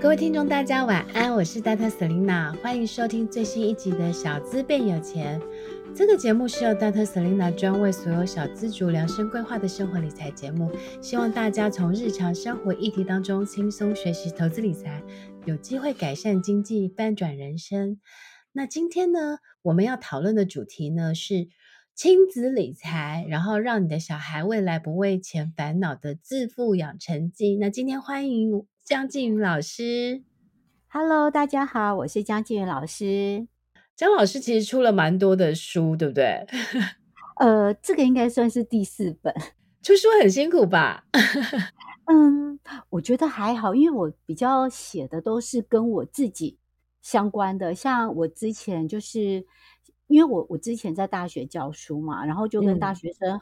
各位听众，大家晚安，我是大特 Selina，欢迎收听最新一集的小资变有钱。这个节目是由大特 Selina 专为所有小资族量身规划的生活理财节目，希望大家从日常生活议题当中轻松学习投资理财，有机会改善经济，翻转人生。那今天呢，我们要讨论的主题呢是亲子理财，然后让你的小孩未来不为钱烦恼的致富养成记。那今天欢迎江静云老师。Hello，大家好，我是江静云老师。江老师其实出了蛮多的书，对不对？呃，这个应该算是第四本。出书很辛苦吧？嗯，我觉得还好，因为我比较写的都是跟我自己相关的。像我之前就是，因为我我之前在大学教书嘛，然后就跟大学生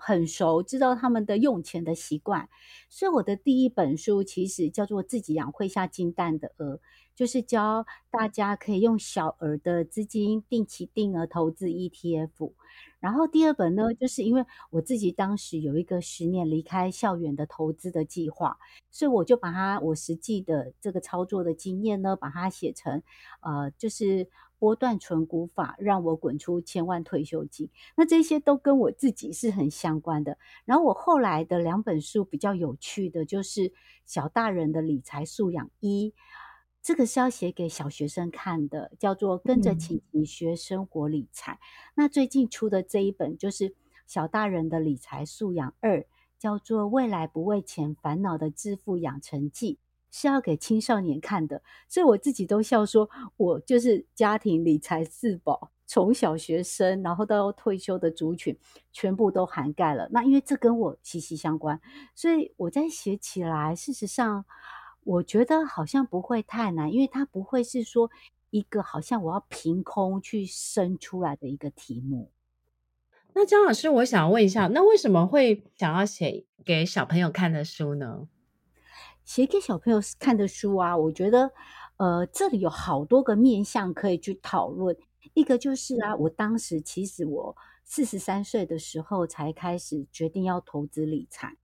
很熟，知道他们的用钱的习惯，所以我的第一本书其实叫做《自己养会下金蛋的鹅》。就是教大家可以用小额的资金定期定额投资 ETF，然后第二本呢，就是因为我自己当时有一个十年离开校园的投资的计划，所以我就把它我实际的这个操作的经验呢，把它写成呃，就是波段存股法，让我滚出千万退休金。那这些都跟我自己是很相关的。然后我后来的两本书比较有趣的就是小大人的理财素养一。这个是要写给小学生看的，叫做《跟着晴晴学生活理财》。嗯。那最近出的这一本就是小大人的理财素养二，叫做《未来不为钱烦恼的致富养成记》，是要给青少年看的。所以我自己都笑说，我就是家庭理财四宝，从小学生然后到退休的族群，全部都涵盖了。那因为这跟我息息相关，所以我在写起来，事实上。我觉得好像不会太难，因为它不会是说一个好像我要凭空去生出来的一个题目。那张老师，我想问一下，那为什么会想要写给小朋友看的书呢？写给小朋友看的书啊，我觉得呃，这里有好多个面向可以去讨论。一个就是啊，我当时其实我四十三岁的时候才开始决定要投资理财。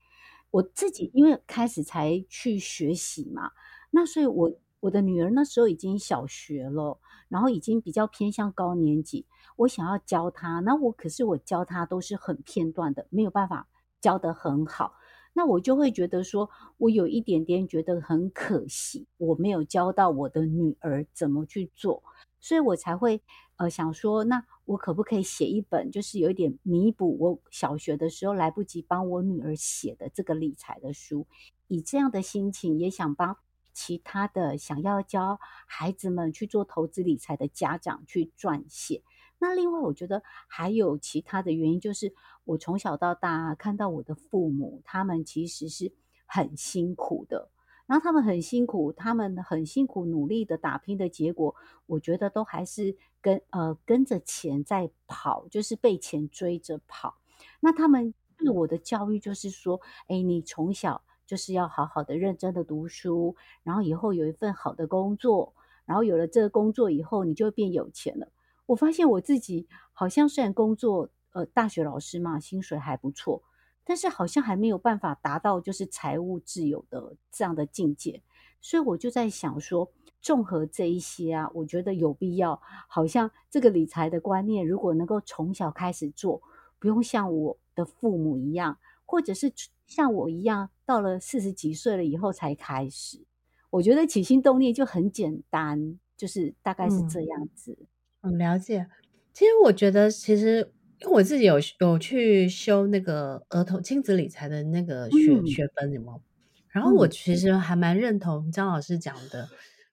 我自己因为开始才去学习嘛，那所以我我的女儿那时候已经小学了，然后已经比较偏向高年级，我想要教她，那我可是我教她都是很片段的，没有办法教得很好，那我就会觉得说，我有一点点觉得很可惜，我没有教到我的女儿怎么去做，所以我才会呃想说那。我可不可以写一本，就是有一点弥补我小学的时候来不及帮我女儿写的这个理财的书？以这样的心情，也想帮其他的想要教孩子们去做投资理财的家长去撰写。那另外，我觉得还有其他的原因，就是我从小到大看到我的父母，他们其实是很辛苦的。然后他们很辛苦，他们很辛苦努力的打拼的结果，我觉得都还是跟呃跟着钱在跑，就是被钱追着跑。那他们对我的教育就是说，哎，你从小就是要好好的认真的读书，然后以后有一份好的工作，然后有了这个工作以后，你就会变有钱了。我发现我自己好像虽然工作，呃，大学老师嘛，薪水还不错。但是好像还没有办法达到就是财务自由的这样的境界，所以我就在想说，综合这一些啊，我觉得有必要，好像这个理财的观念，如果能够从小开始做，不用像我的父母一样，或者是像我一样，到了四十几岁了以后才开始，我觉得起心动念就很简单，就是大概是这样子。嗯，很了解。其实我觉得，其实。因为我自己有有去修那个儿童亲子理财的那个学、嗯、学分，有没有？然后我其实还蛮认同张老师讲的，嗯、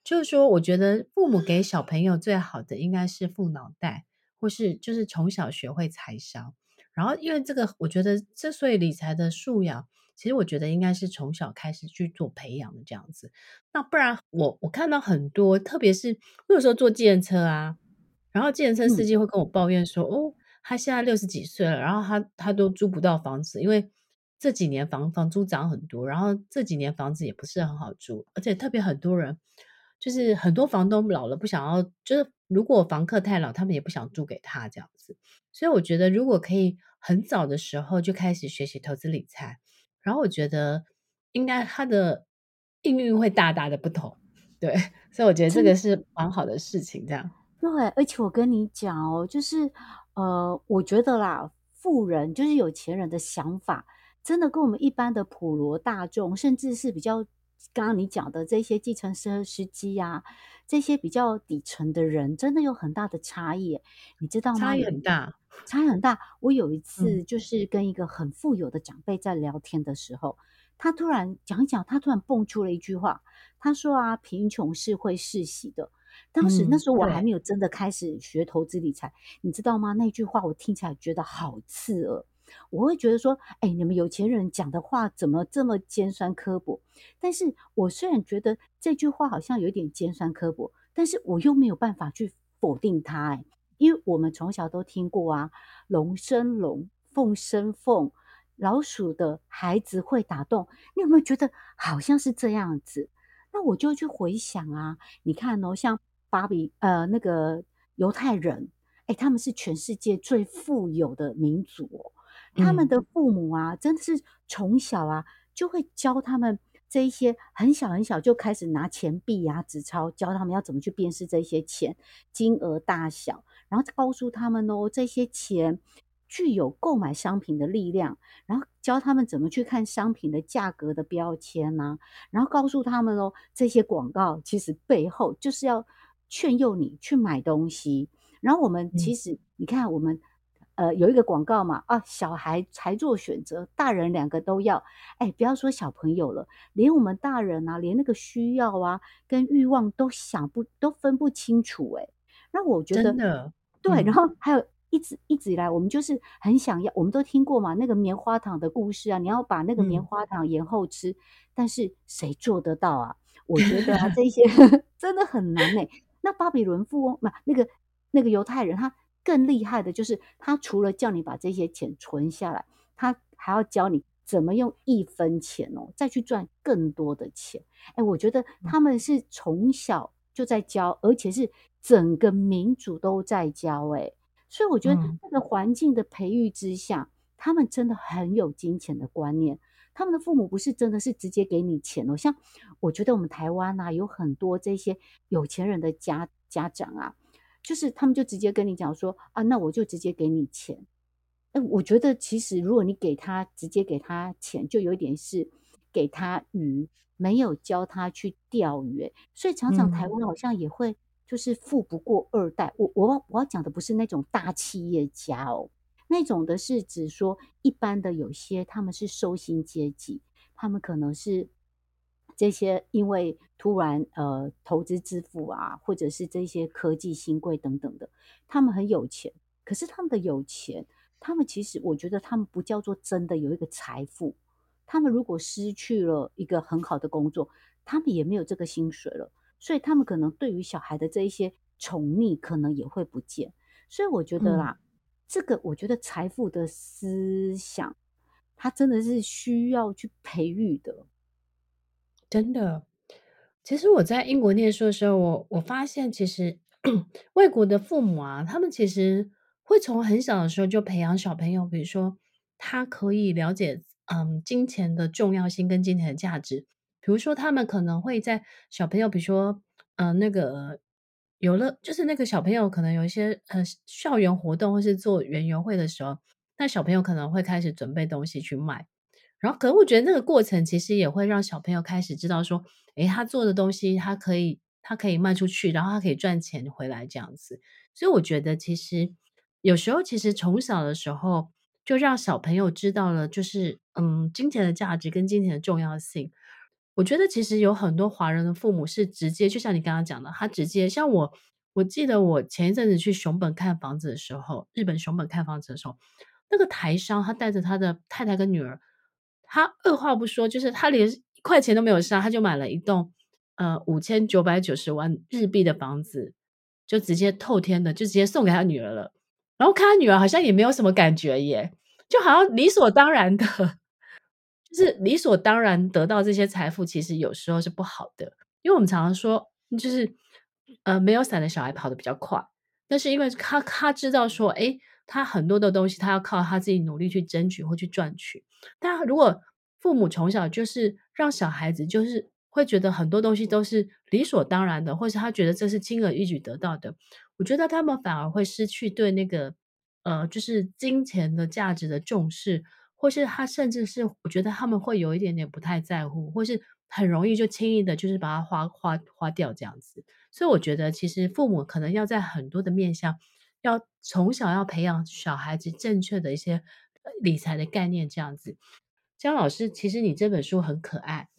就是说，我觉得父母给小朋友最好的应该是富脑袋，或是就是从小学会财商。然后，因为这个，我觉得之所以理财的素养，其实我觉得应该是从小开始去做培养的这样子。那不然我，我我看到很多，特别是有时候坐计程车啊，然后计程车司机会跟我抱怨说：“嗯、哦。”他现在六十几岁了，然后他他都租不到房子，因为这几年房房租涨很多，然后这几年房子也不是很好租，而且特别很多人就是很多房东老了不想要，就是如果房客太老，他们也不想租给他这样子。所以我觉得如果可以很早的时候就开始学习投资理财，然后我觉得应该他的命运会大大的不同。对，所以我觉得这个是蛮好的事情，这样。对，而且我跟你讲哦，就是呃，我觉得啦，富人就是有钱人的想法，真的跟我们一般的普罗大众，甚至是比较刚刚你讲的这些计程车司机呀，这些比较底层的人，真的有很大的差异，你知道吗？差异很大，差异很大。我有一次就是跟一个很富有的长辈在聊天的时候。嗯他突然讲一讲，他突然蹦出了一句话，他说啊，贫穷是会世袭的。当时那时候我还没有真的开始学投资理财，嗯、你知道吗？那句话我听起来觉得好刺耳，我会觉得说，哎，你们有钱人讲的话怎么这么尖酸刻薄？但是我虽然觉得这句话好像有点尖酸刻薄，但是我又没有办法去否定它，哎，因为我们从小都听过啊，龙生龙，凤生凤。老鼠的孩子会打洞，你有没有觉得好像是这样子？那我就去回想啊，你看哦，像巴比呃那个犹太人，哎，他们是全世界最富有的民族哦，他们的父母啊，真的是从小啊就会教他们这一些，很小很小就开始拿钱币啊、纸钞，教他们要怎么去辨识这些钱金额大小，然后告诉他们哦，这些钱。具有购买商品的力量，然后教他们怎么去看商品的价格的标签呐、啊，然后告诉他们哦，这些广告其实背后就是要劝诱你去买东西。然后我们其实、嗯、你看，我们呃有一个广告嘛，啊，小孩才做选择，大人两个都要。哎，不要说小朋友了，连我们大人啊，连那个需要啊跟欲望都想不都分不清楚哎。那我觉得真的对，然后还有。一直一直以来，我们就是很想要，我们都听过嘛，那个棉花糖的故事啊，你要把那个棉花糖延后吃，嗯、但是谁做得到啊？我觉得啊，这些 真的很难呢。那巴比伦富翁不，那个那个犹太人，他更厉害的就是，他除了叫你把这些钱存下来，他还要教你怎么用一分钱哦，再去赚更多的钱。哎，我觉得他们是从小就在教，而且是整个民族都在教，哎。所以我觉得，那个环境的培育之下，嗯，他们真的很有金钱的观念。他们的父母不是真的是直接给你钱哦，像我觉得我们台湾啊，有很多这些有钱人的家家长啊，就是他们就直接跟你讲说啊，那我就直接给你钱。哎，我觉得其实如果你给他直接给他钱，就有点是给他鱼，没有教他去钓鱼。所以常常台湾好像也会。就是富不过二代，我我我要讲的不是那种大企业家哦，那种的是指说一般的有些他们是收薪阶级，他们可能是这些因为突然呃投资致富啊，或者是这些科技新贵等等的，他们很有钱，可是他们的有钱，他们其实我觉得他们不叫做真的有一个财富，他们如果失去了一个很好的工作，他们也没有这个薪水了。所以他们可能对于小孩的这一些宠溺，可能也会不见。所以我觉得啦，嗯、这个我觉得财富的思想，它真的是需要去培育的。真的，其实我在英国念书的时候，我我发现其实 外国的父母啊，他们其实会从很小的时候就培养小朋友，比如说他可以了解嗯金钱的重要性跟金钱的价值。比如说，他们可能会在小朋友，比如说，呃，那个有了，就是那个小朋友可能有一些呃校园活动或是做园游会的时候，那小朋友可能会开始准备东西去卖。然后，可能我觉得那个过程其实也会让小朋友开始知道说，诶，他做的东西他可以，他可以卖出去，然后他可以赚钱回来这样子。所以，我觉得其实有时候其实从小的时候就让小朋友知道了，就是嗯，金钱的价值跟金钱的重要性。我觉得其实有很多华人的父母是直接，就像你刚刚讲的，他直接像我，我记得我前一阵子去熊本看房子的时候，日本熊本看房子的时候，那个台商他带着他的太太跟女儿，他二话不说，就是他连一块钱都没有杀，他就买了一栋呃五千九百九十万日币的房子，就直接透天的，就直接送给他女儿了。然后看他女儿好像也没有什么感觉耶，就好像理所当然的。就是理所当然得到这些财富，其实有时候是不好的，因为我们常常说，就是呃，没有伞的小孩跑得比较快，但是因为他他知道说，诶，他很多的东西他要靠他自己努力去争取或去赚取。但如果父母从小就是让小孩子就是会觉得很多东西都是理所当然的，或是他觉得这是轻而易举得到的。我觉得他们反而会失去对那个呃，就是金钱的价值的重视，或是他甚至是我觉得他们会有一点点不太在乎，或是很容易就轻易的，就是把它花花花掉这样子。所以我觉得，其实父母可能要在很多的面向，要从小要培养小孩子正确的一些理财的概念这样子。江老师，其实你这本书很可爱，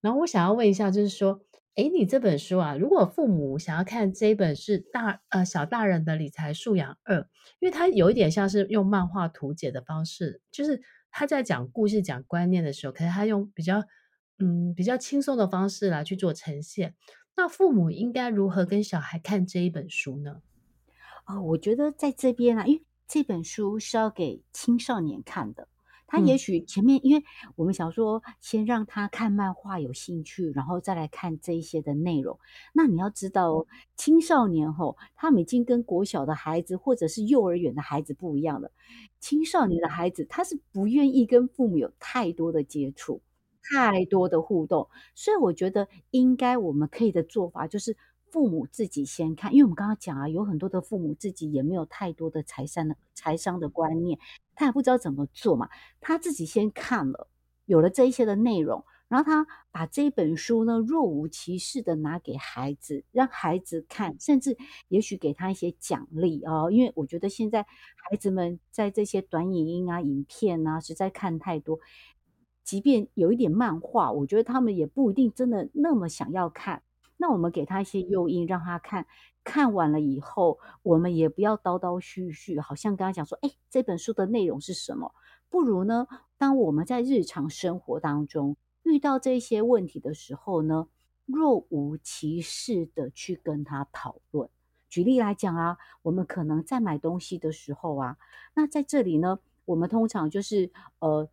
然后我想要问一下，就是说。诶，你这本书啊，如果父母想要看这一本是大呃小大人的理财素养二，因为它有一点像是用漫画图解的方式，就是他在讲故事、讲观念的时候，可是他用比较嗯比较轻松的方式来去做呈现。那父母应该如何跟小孩看这一本书呢？哦，我觉得在这边啊，因为这本书是要给青少年看的。他也许前面，因为我们想说，先让他看漫画有兴趣，然后再来看这一些的内容。那你要知道哦，青少年后，他们已经跟国小的孩子或者是幼儿园的孩子不一样了。青少年的孩子，他是不愿意跟父母有太多的接触，太多的互动。所以我觉得，应该我们可以的做法就是。父母自己先看，因为我们刚刚讲啊，有很多的父母自己也没有太多的财商的财商的观念，他也不知道怎么做嘛。他自己先看了，有了这一些的内容，然后他把这一本书呢若无其事的拿给孩子，让孩子看，甚至也许给他一些奖励哦。因为我觉得现在孩子们在这些短影音啊、影片啊，实在看太多，即便有一点漫画，我觉得他们也不一定真的那么想要看。那我们给他一些诱因，让他看，看完了以后，我们也不要叨叨絮絮，好像跟他讲说，哎，这本书的内容是什么？不如呢，当我们在日常生活当中遇到这些问题的时候呢，若无其事的去跟他讨论。举例来讲啊，我们可能在买东西的时候啊，那在这里呢，我们通常就是呃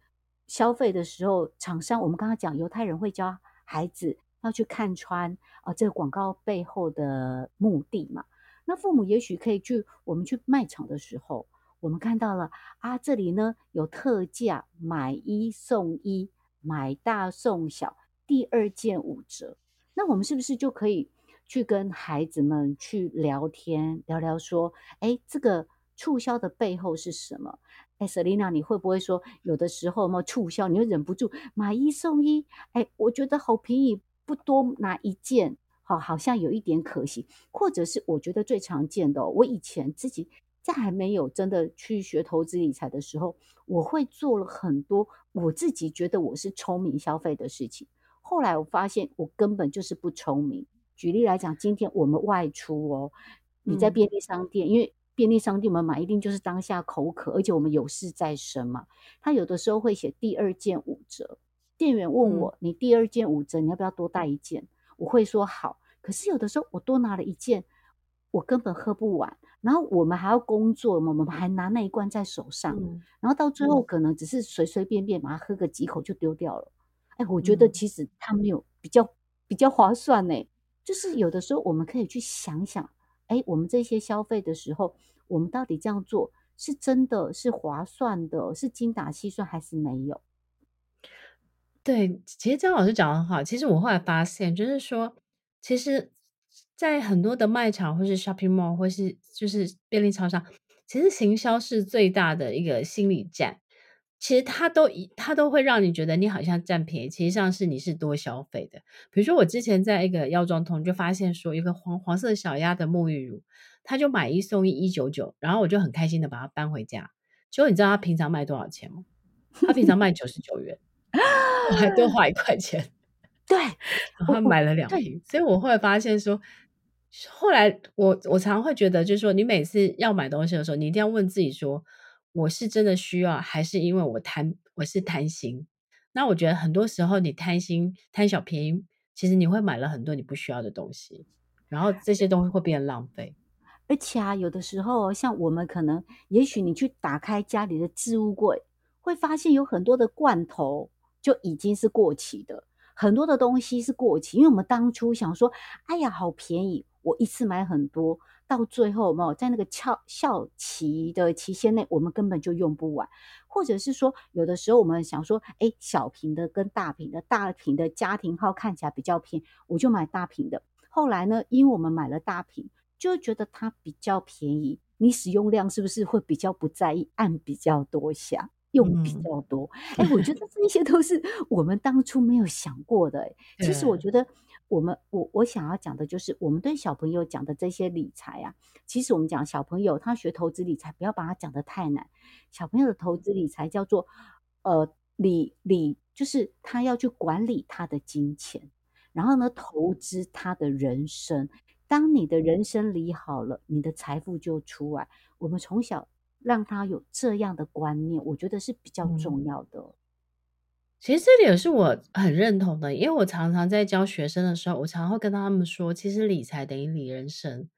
消费的时候，厂商我们刚刚讲犹太人会教孩子。要去看穿啊，这个广告背后的目的嘛？那父母也许可以去，我们去卖场的时候，我们看到了啊，这里呢有特价，买一送一，买大送小，第二件五折。那我们是不是就可以去跟孩子们去聊天，聊聊说，哎，这个促销的背后是什么？哎，Selina，你会不会说，有的时候嘛，促销，你又忍不住买一送一？哎，我觉得好便宜。不多拿一件，好，好像有一点可惜，或者是我觉得最常见的哦，我以前自己在还没有真的去学投资理财的时候，我会做了很多我自己觉得我是聪明消费的事情。后来我发现我根本就是不聪明。举例来讲，今天我们外出哦，你在便利商店，嗯、因为便利商店我们买一定就是当下口渴，而且我们有事在身嘛，他有的时候会写第二件五折。店员问我：“你第二件五折，你要不要多带一件？”我会说好。可是有的时候我多拿了一件，我根本喝不完。然后我们还要工作，我们还拿那一罐在手上，然后到最后可能只是随随便便把它喝个几口就丢掉了。哎，我觉得其实它没有比较比较划算呢。就是有的时候我们可以去想想，哎，我们这些消费的时候，我们到底这样做是真的是划算的，是精打细算还是没有？对，其实张老师讲的很好。其实我后来发现，就是说，其实，在很多的卖场，或是 shopping mall，或是就是便利超商，其实行销是最大的一个心理战。其实它都一它都会让你觉得你好像占便宜，其实上是你是多消费的。比如说，我之前在一个药妆通就发现说，一个黄黄色小鸭的沐浴乳，他就买一送一，一九九，然后我就很开心的把它搬回家。结果你知道他平常卖多少钱吗？他平常卖九十九元。我还多花一块钱，对，然后买了两瓶，所以我后来发现说，后来我我常常会觉得，就是说，你每次要买东西的时候，你一定要问自己说，我是真的需要，还是因为我贪，我是贪心？那我觉得很多时候你贪心贪小便宜，其实你会买了很多你不需要的东西，然后这些东西会变浪费。而且啊，有的时候像我们可能，也许你去打开家里的置物柜，会发现有很多的罐头。就已经是过期的，很多的东西是过期，因为我们当初想说，哎呀，好便宜，我一次买很多，到最后有没有在那个效效期的期限内，我们根本就用不完，或者是说有的时候我们想说，哎，小瓶的跟大瓶的，大瓶的家庭号看起来比较便宜，我就买大瓶的。后来呢，因为我们买了大瓶，就觉得它比较便宜，你使用量是不是会比较不在意，按比较多下？用比较多，哎、嗯，我觉得 这些都是我们当初没有想过的。哎，其实我觉得我们我我想要讲的就是，我们对小朋友讲的这些理财啊，其实我们讲小朋友他学投资理财，不要把它讲的太难。小朋友的投资理财叫做呃理理，就是他要去管理他的金钱，然后呢投资他的人生。当你的人生理好了，你的财富就出来。我们从小。让他有这样的观念，我觉得是比较重要的。嗯，其实这点是我很认同的，因为我常常在教学生的时候，我常常会跟他们说，其实理财等于理人生。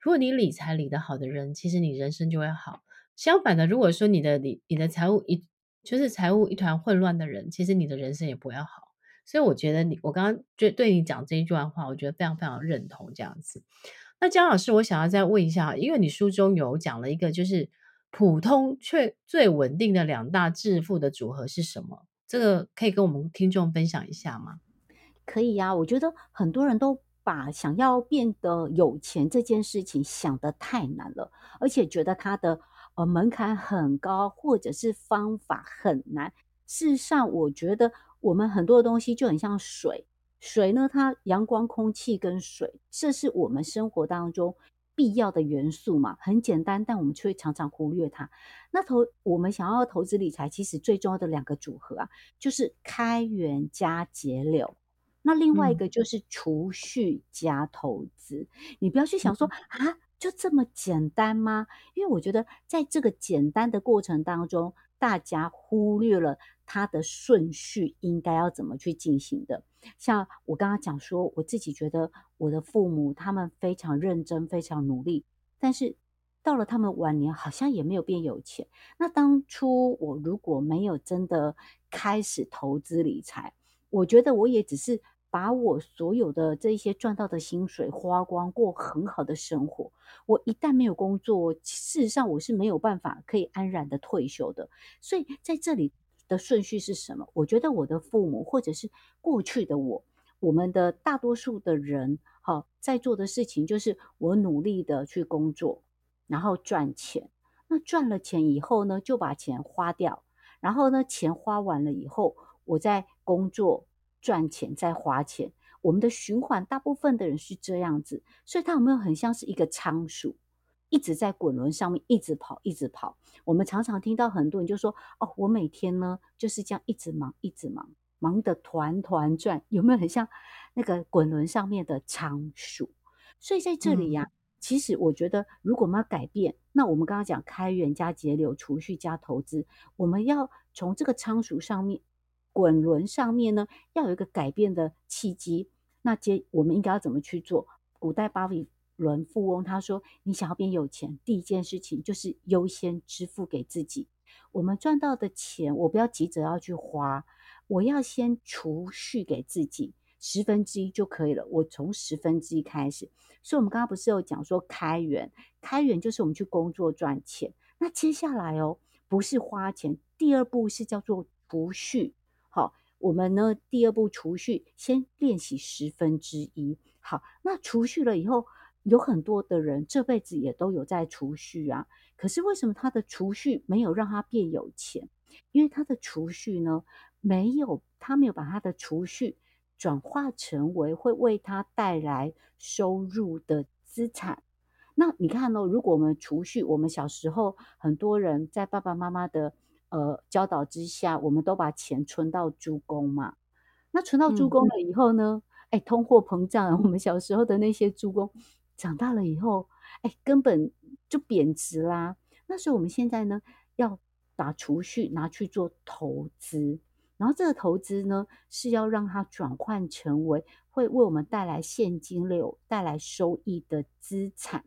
如果你理财理得好的人，其实你人生就会好。相反的，如果说你的理你的财务一就是财务一团混乱的人，其实你的人生也不会好。所以我觉得你，我刚刚就对你讲这一段话，我觉得非常非常认同这样子。那江老师，我想要再问一下，因为你书中有讲了一个就是。普通却最稳定的两大致富的组合是什么？这个可以跟我们听众分享一下吗？可以呀、我觉得很多人都把想要变得有钱这件事情想得太难了，而且觉得它的呃门槛很高，或者是方法很难。事实上，我觉得我们很多的东西就很像水，水呢，它阳光、空气跟水，这是我们生活当中。必要的元素嘛，很简单，但我们却常常忽略它。那投我们想要投资理财，其实最重要的两个组合啊，就是开源加节流。那另外一个就是储蓄加投资。嗯、你不要去想说啊，就这么简单吗？因为我觉得在这个简单的过程当中，大家忽略了它的顺序应该要怎么去进行的。像我刚刚讲说，我自己觉得我的父母他们非常认真，非常努力，但是到了他们晚年，好像也没有变有钱。那当初我如果没有真的开始投资理财，我觉得我也只是把我所有的这些赚到的薪水花光，过很好的生活。我一旦没有工作，事实上我是没有办法可以安然的退休的。所以在这里。的顺序是什么？我觉得我的父母，或者是过去的我，我们的大多数的人，好，在做的事情就是我努力的去工作，然后赚钱。那赚了钱以后呢，就把钱花掉，然后呢，钱花完了以后，我再工作赚钱，再花钱。我们的循环，大部分的人是这样子，所以它有没有很像是一个仓鼠？一直在滚轮上面一直跑，一直跑。我们常常听到很多人就说：“哦，我每天呢就是这样一直忙，一直忙，忙得团团转。”有没有很像那个滚轮上面的仓鼠？所以在这里呀、啊，嗯、其实我觉得，如果我们要改变，那我们刚刚讲开源加节流、储蓄加投资，我们要从这个仓鼠上面、滚轮上面呢，要有一个改变的契机。那接我们应该要怎么去做？古代巴比伦富翁他说：“你想要变有钱，第一件事情就是优先支付给自己。我们赚到的钱，我不要急着要去花，我要先储蓄给自己，十分之一就可以了。我从十分之一开始。所以，我们刚刚不是有讲说开源？开源就是我们去工作赚钱。那接下来哦，不是花钱，第二步是叫做储蓄。好，我们呢，第二步储蓄，先练习十分之一。好，那储蓄了以后。”有很多的人这辈子也都有在储蓄啊，可是为什么他的储蓄没有让他变有钱？因为他的储蓄呢，没有，他没有把他的储蓄转化成为会为他带来收入的资产。那你看呢？如果我们储蓄，我们小时候很多人在爸爸妈妈的呃教导之下，我们都把钱存到猪公嘛。那存到猪公了以后呢？哎、嗯，通货膨胀，我们小时候的那些猪公。长大了以后，哎，根本就贬值啦。那所以我们现在呢，要把储蓄拿去做投资，然后这个投资呢，是要让它转换成为会为我们带来现金流、带来收益的资产。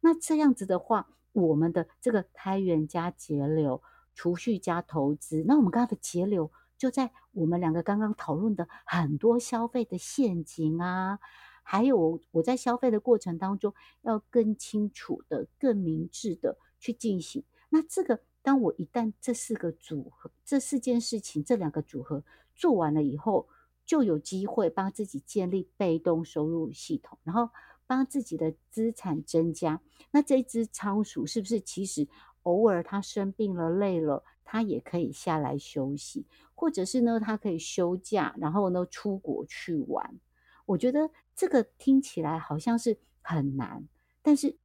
那这样子的话，我们的这个开源加节流、储蓄加投资，那我们刚刚的节流就在我们两个刚刚讨论的很多消费的陷阱啊。还有我在消费的过程当中，要更清楚的、更明智的去进行。那这个，当我一旦这四个组合、这四件事情、这两个组合做完了以后，就有机会帮自己建立被动收入系统，然后帮自己的资产增加。那这只仓鼠是不是其实偶尔他生病了、累了，他也可以下来休息，或者是呢，他可以休假，然后呢出国去玩？我觉得这个听起来好像是很难，但是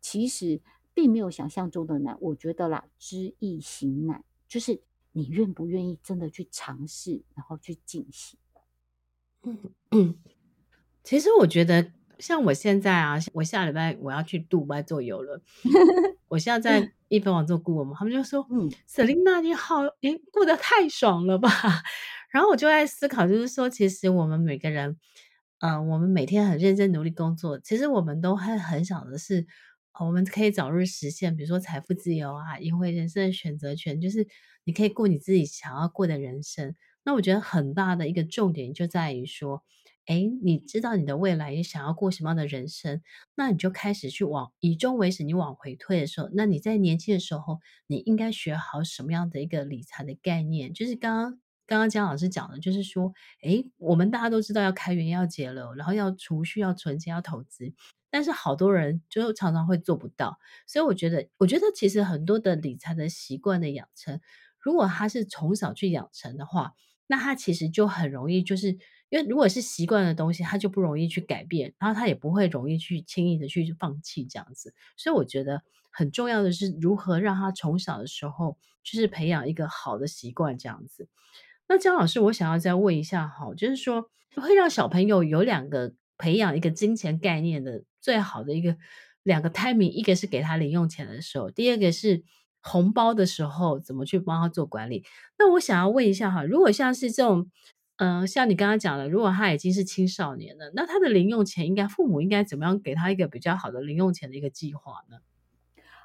其实。并没有想象中的难，我觉得啦，知易行难，就是你愿不愿意真的去尝试，然后去进行。嗯嗯，其实我觉得，像我现在啊，我下礼拜我要去杜拜做游轮，我现在在一分网做顾问嘛，他们就说，嗯，Selina 你好，你过得太爽了吧？然后我就在思考，就是说，其实我们每个人，嗯、呃，我们每天很认真努力工作，其实我们都很很想的是。我们可以早日实现，比如说财富自由啊，赢回人生的选择权，就是你可以过你自己想要过的人生。那我觉得很大的一个重点就在于说，哎，你知道你的未来你想要过什么样的人生，那你就开始去往以终为始，你往回退的时候，那你在年轻的时候，你应该学好什么样的一个理财的概念？就是刚刚刚刚姜老师讲的，就是说，哎，我们大家都知道要开源、要节流，然后要储蓄、要存钱、要投资。但是好多人就常常会做不到，所以我觉得，我觉得其实很多的理财的习惯的养成，如果他是从小去养成的话，那他其实就很容易，就是因为如果是习惯的东西，他就不容易去改变，然后他也不会容易去轻易的去放弃这样子。所以我觉得很重要的是如何让他从小的时候就是培养一个好的习惯这样子。那姜老师，我想要再问一下哈，就是说会让小朋友有两个。培养一个金钱概念的最好的一个两个 timing，一个是给他零用钱的时候，第二个是红包的时候，怎么去帮他做管理？那我想要问一下哈，如果像是这种，呃，像你刚刚讲的，如果他已经是青少年了，那他的零用钱应该父母应该怎么样给他一个比较好的零用钱的一个计划呢？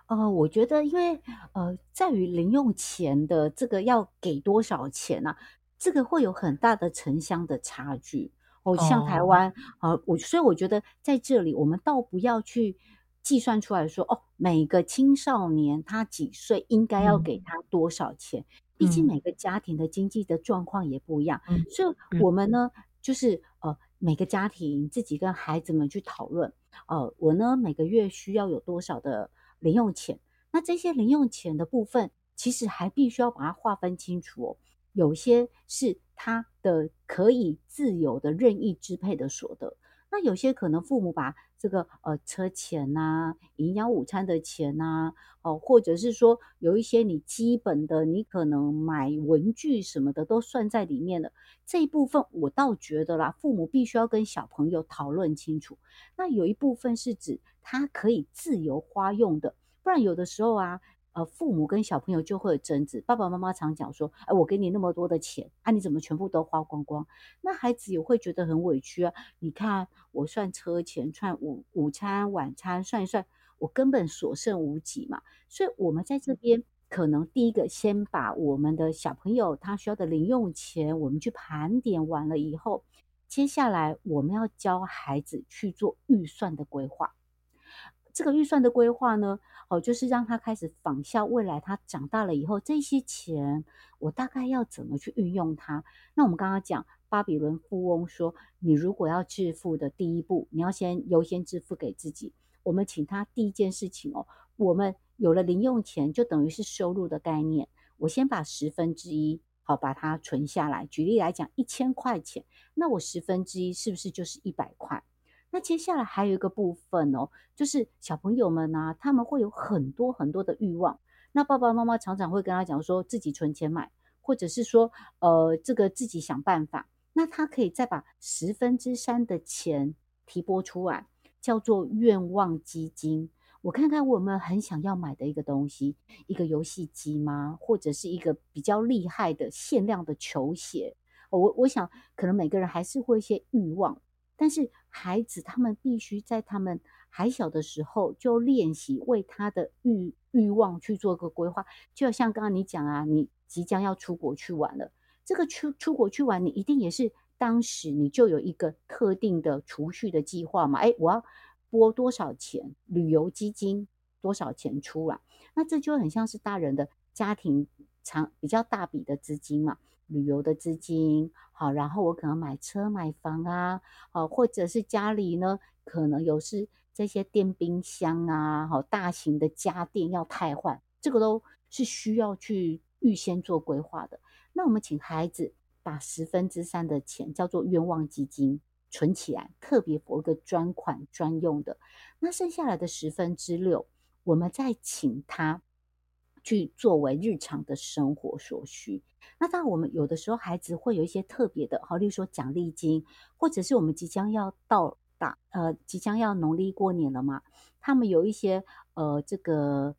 呃，我觉得因为呃，在于零用钱的这个要给多少钱呢、啊？这个会有很大的城乡的差距。哦，像台湾，呃、哦，我所以我觉得在这里，我们倒不要去计算出来说，哦，每个青少年他几岁应该要给他多少钱，嗯、毕竟每个家庭的经济的状况也不一样，嗯、所以我们呢，就是呃，每个家庭自己跟孩子们去讨论，呃，我呢每个月需要有多少的零用钱，那这些零用钱的部分，其实还必须要把它划分清楚哦。有些是他的可以自由的任意支配的所得，那有些可能父母把这个呃车钱呐、啊、营养午餐的钱呐、哦，或者是说有一些你基本的，你可能买文具什么的都算在里面了。这一部分我倒觉得啦，父母必须要跟小朋友讨论清楚。那有一部分是指他可以自由花用的，不然有的时候啊。呃，父母跟小朋友就会有争执。爸爸妈妈常讲说：“哎，我给你那么多的钱，啊，你怎么全部都花光光？”那孩子也会觉得很委屈啊。你看，我算车钱、算午午餐、晚餐，算一算，我根本所剩无几嘛。所以，我们在这边可能第一个先把我们的小朋友他需要的零用钱，我们去盘点完了以后，接下来我们要教孩子去做预算的规划。这个预算的规划呢，哦，就是让他开始仿效未来他长大了以后，这些钱我大概要怎么去运用它。那我们刚刚讲巴比伦富翁说，你如果要致富的第一步，你要先优先支付给自己。我们请他第一件事情哦，我们有了零用钱，就等于是收入的概念。我先把十分之一好把它存下来。举例来讲，一千块钱，那我十分之一是不是就是一百块？那接下来还有一个部分哦，就是小朋友们呢，他们会有很多很多的欲望。那爸爸妈妈常常会跟他讲说，自己存钱买，或者是说，呃，这个自己想办法。那他可以再把十分之三的钱提拨出来，叫做愿望基金。我看看我有没有很想要买的一个东西，一个游戏机吗？或者是一个比较厉害的限量的球鞋？我我想，可能每个人还是会一些欲望。但是孩子他们必须在他们还小的时候就练习为他的欲欲望去做个规划，就像刚刚你讲啊，你即将要出国去玩了，这个出出国去玩，你一定也是当时你就有一个特定的储蓄的计划嘛？哎，我要拨多少钱？旅游基金多少钱出来？那这就很像是大人的家庭长比较大笔的资金嘛，旅游的资金。好，然后我可能买车买房啊，好，或者是家里呢，可能有是这些电冰箱啊，好，大型的家电要汰换，这个都是需要去预先做规划的。那我们请孩子。把十分之三的钱叫做愿望基金存起来，特别 for 一个专款专用的。那剩下来的十分之六，我们再请他去作为日常的生活所需。那当然，我们有的时候孩子会有一些特别的，好，例如说奖励金，或者是我们即将要到达，呃，即将要农历过年了嘛，他们有一些呃这个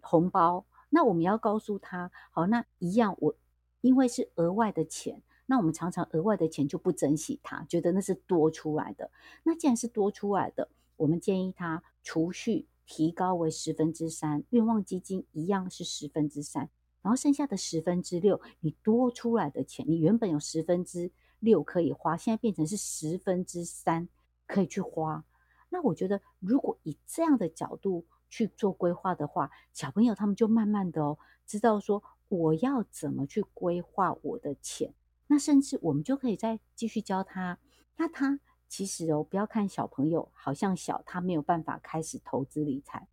红包，那我们要告诉他，好，那一样我。因为是额外的钱，那我们常常额外的钱就不珍惜它，觉得那是多出来的。那既然是多出来的，我们建议他储蓄提高为十分之三，愿望基金一样是十分之三，然后剩下的十分之六，你多出来的钱，你原本有十分之六可以花，现在变成是十分之三可以去花。那我觉得，如果以这样的角度去做规划的话，小朋友他们就慢慢的哦，知道说。我要怎么去规划我的钱？那甚至我们就可以再继续教他。那他其实哦，不要看小朋友好像小，他没有办法开始投资理财。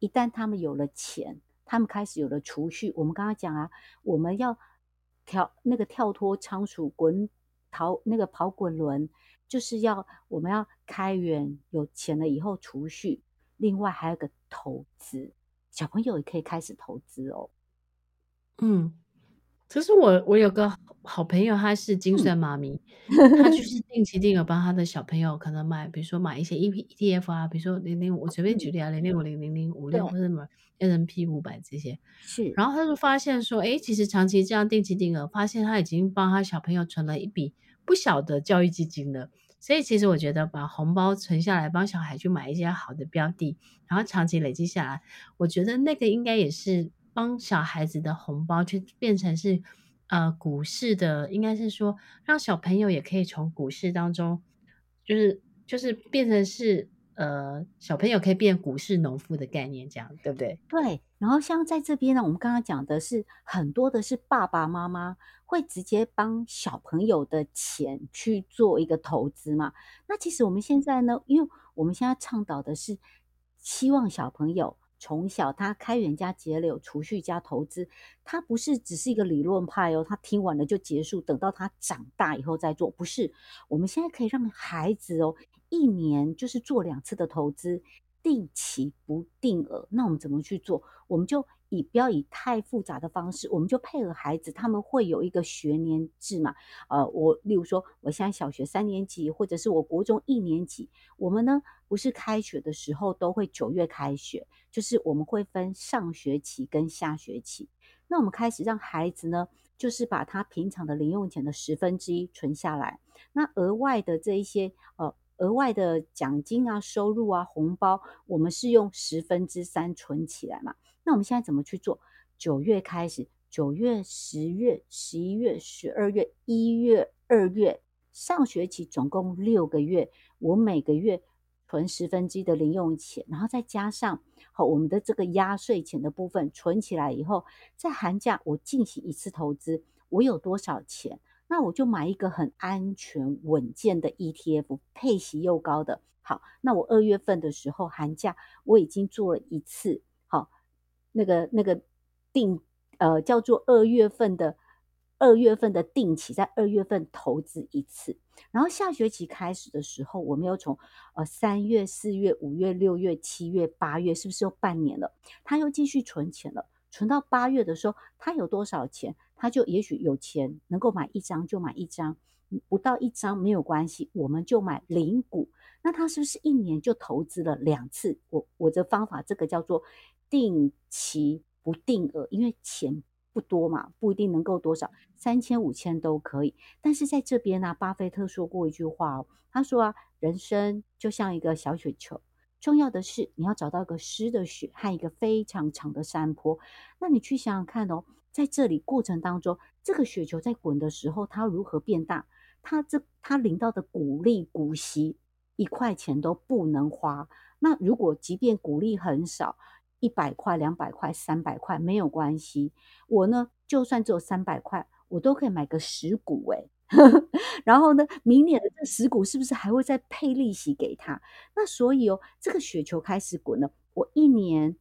一旦他们有了钱，他们开始有了储蓄。我们刚刚讲啊，我们要跳那个跳脱仓鼠滚逃那个跑滚轮，就是要我们要开源，有钱了以后储蓄。另外还有个投资，小朋友也可以开始投资哦。嗯，可是我我有个好朋友，她是精算妈咪，他就是定期定额帮她的小朋友可能买，比如说买一些 E P E T F 啊，比如说零零五，我随便举例啊，零零五零零零五六或者什么 S M P 五百这些，是，然后他就发现说，哎，其实长期这样定期定额，发现他已经帮他小朋友存了一笔不小的教育基金了。所以其实我觉得把红包存下来，帮小孩去买一些好的标的，然后长期累积下来，我觉得那个应该也是。帮小孩子的红包去变成是，呃，股市的，应该是说让小朋友也可以从股市当中，就是就是变成是，呃，小朋友可以变股市农夫的概念，这样对不对？对。然后像在这边呢，我们刚刚讲的是很多的是爸爸妈妈会直接帮小朋友的钱去做一个投资嘛。那其实我们现在呢，因为我们现在倡导的是希望小朋友。从小他开源加节流，储蓄加投资，他不是只是一个理论派哦，他听完了就结束，等到他长大以后再做，不是。我们现在可以让孩子哦，一年就是做两次的投资，定期不定额。那我们怎么去做？我们就。以不要以太复杂的方式，我们就配合孩子，他们会有一个学年制嘛。呃，我例如说，我现在小学三年级，或者是我国中一年级，我们呢不是开学的时候都会九月开学，就是我们会分上学期跟下学期。那我们开始让孩子呢，就是把他平常的零用钱的十分之一存下来，那额外的这一些呃额外的奖金啊、收入啊、红包，我们是用十分之三存起来嘛。那我们现在怎么去做？九月开始，九月、十月、十一月、十二月、一月、二月，上学期总共六个月，我每个月存十分之一的零用钱，然后再加上好我们的这个压岁钱的部分存起来以后，在寒假我进行一次投资，我有多少钱，那我就买一个很安全稳健的 ETF，配息又高的。好，那我二月份的时候寒假我已经做了一次。好那个那个定呃叫做二月份的二月份的定期，在二月份投资一次，然后下学期开始的时候，我们又从呃三月、四月、五月、六月、七月、八月，是不是又半年了？他又继续存钱了，存到八月的时候，他有多少钱？他就也许有钱能够买一张就买一张，不到一张没有关系，我们就买零股。那他是不是一年就投资了两次？我我的方法，这个叫做。定期不定额，因为钱不多嘛，不一定能够多少，三千五千都可以。但是在这边呢，巴菲特说过一句话哦，他说啊，人生就像一个小雪球，重要的是你要找到一个湿的雪和一个非常长的山坡。那你去想想看哦，在这里过程当中，这个雪球在滚的时候，它如何变大？它这它领到的股利股息一块钱都不能花。那如果即便股利很少，一百块、两百块、三百块没有关系，我呢就算只有三百块，我都可以买个十股诶。然后呢，明年的这十股是不是还会再配利息给他？那所以哦，这个雪球开始滚了，我一年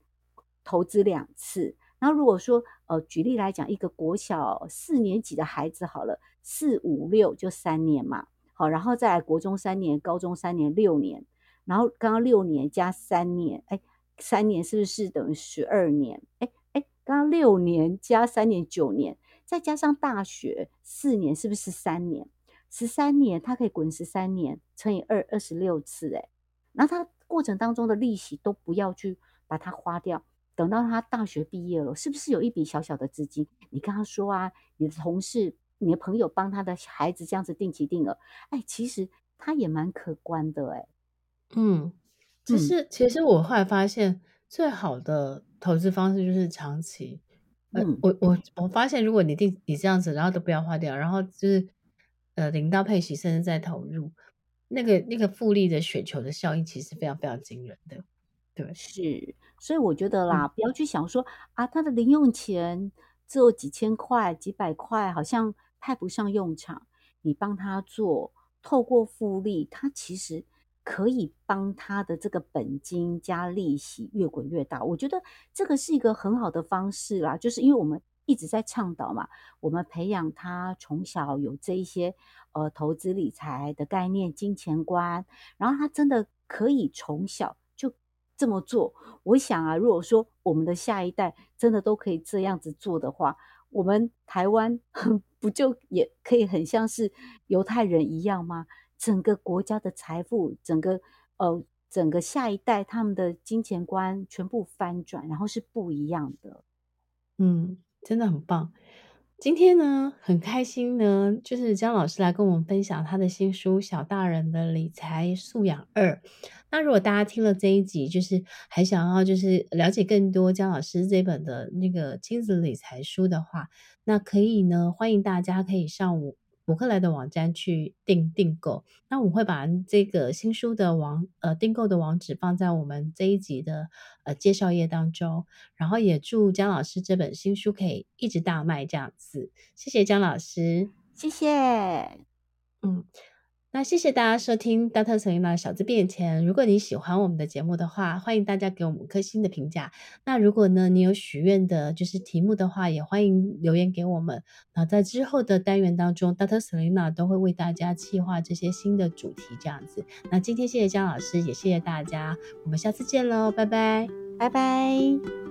投资两次。然后如果说呃，举例来讲，一个国小四年级的孩子好了，四五六就三年嘛，好，然后再来国中三年，高中三年，六年，然后刚刚六年加三年，哎，三年是不是等于十二年？哎哎，刚刚六年加三年，九年。再加上大学四年，是不是十三年？十三年，他可以滚十三年，乘以二，二十六次。诶，然后它过程当中的利息都不要去把它花掉，等到他大学毕业了，是不是有一笔小小的资金？你跟他说啊，你的同事、你的朋友帮他的孩子这样子定期定额，哎，其实他也蛮可观的，诶。嗯，其实其实我后来发现，最好的投资方式就是长期。呃，我我我发现，如果你定你这样子，然后都不要花掉，然后就是呃领到配息，甚至再投入，那个那个复利的雪球的效应，其实非常非常惊人的。对，是，所以我觉得啦，嗯、不要去想说啊，他的零用钱只有几千块、几百块，好像派不上用场。你帮他做，透过复利，他其实。可以帮他的这个本金加利息越滚越大，我觉得这个是一个很好的方式啦。就是因为我们一直在倡导嘛，我们培养他从小有这一些呃投资理财的概念、金钱观，然后他真的可以从小就这么做。我想啊，如果说我们的下一代真的都可以这样子做的话，我们台湾 不就也可以很像是犹太人一样吗？整个国家的财富，整个呃，整个下一代他们的金钱观全部翻转，然后是不一样的。嗯，真的很棒。今天呢，很开心呢，就是姜老师来跟我们分享他的新书《小大人的理财素养二》。那如果大家听了这一集，就是还想要就是了解更多姜老师这本的那个亲子理财书的话，那可以呢，欢迎大家可以上午。博客来的网站去订订购，那我会把这个新书的网呃订购的网址放在我们这一集的呃介绍页当中，然后也祝姜老师这本新书可以一直大卖这样子，谢谢姜老师，谢谢，嗯。那谢谢大家收听《Dr. Selina 小资变钱》。如果你喜欢我们的节目的话，欢迎大家给我们五颗星的评价。那如果呢，你有许愿的，就是题目的话，也欢迎留言给我们。那在之后的单元当中，Dr. Selina 都会为大家企划这些新的主题，这样子。那今天谢谢姜老师，也谢谢大家，我们下次见喽，拜拜，拜拜。